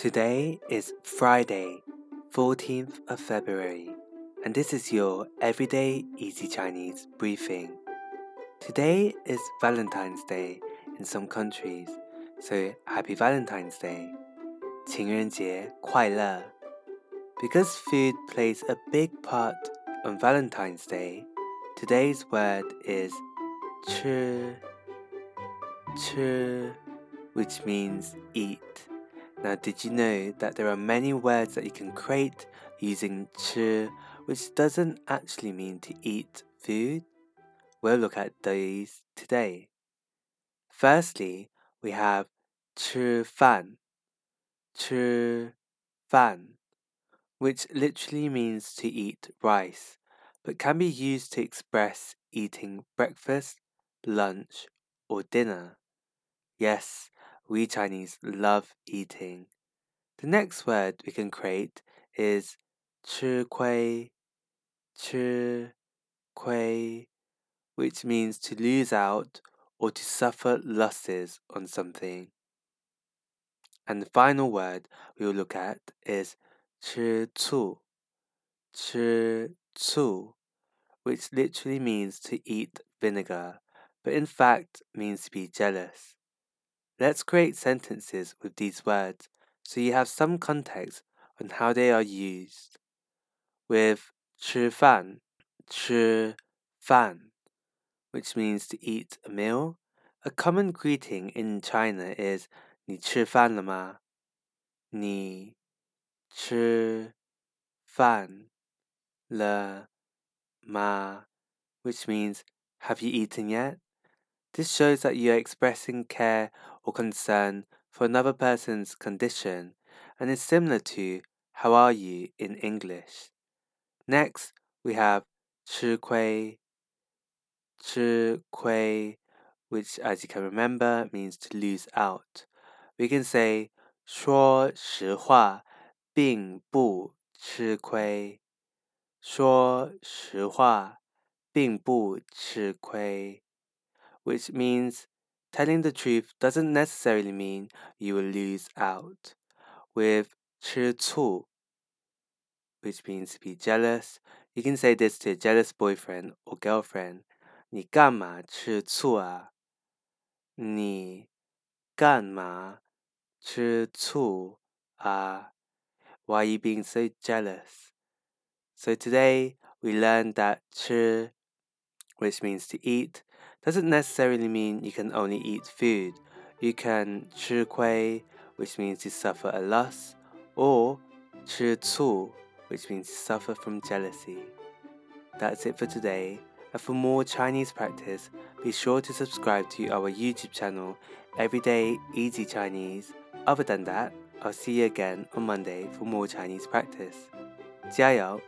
Today is Friday, 14th of February, and this is your Everyday Easy Chinese briefing. Today is Valentine's Day in some countries, so happy Valentine's Day. 情人节快乐. Because food plays a big part on Valentine's Day, today's word is 吃,吃, which means eat. Now, did you know that there are many words that you can create using 吃, which doesn't actually mean to eat food? We'll look at these today. Firstly, we have 吃饭,吃饭, which literally means to eat rice, but can be used to express eating breakfast, lunch, or dinner. Yes, we Chinese love eating. The next word we can create is 吃亏,吃亏, which means to lose out or to suffer losses on something. And the final word we will look at is 吃醋,吃醋, which literally means to eat vinegar, but in fact means to be jealous. Let's create sentences with these words so you have some context on how they are used. With 吃饭,吃饭, which means to eat a meal, a common greeting in China is 你吃饭了吗?你吃饭了吗? which means have you eaten yet? This shows that you are expressing care or concern for another person's condition and is similar to how are you in English. Next, we have 吃亏,吃亏, which as you can remember means to lose out. We can say 说实话并不吃亏。说实话并不吃亏 which means telling the truth doesn't necessarily mean you will lose out. With 吃醋, which means to be jealous, you can say this to a jealous boyfriend or girlfriend. 你干嘛吃醋啊？你干嘛吃醋啊？Why are you being so jealous? So today we learned that 吃, which means to eat, doesn't necessarily mean you can only eat food. You can 吃亏, which means to suffer a loss, or 吃醋, which means to suffer from jealousy. That's it for today. And for more Chinese practice, be sure to subscribe to our YouTube channel, Everyday Easy Chinese. Other than that, I'll see you again on Monday for more Chinese practice. 加油！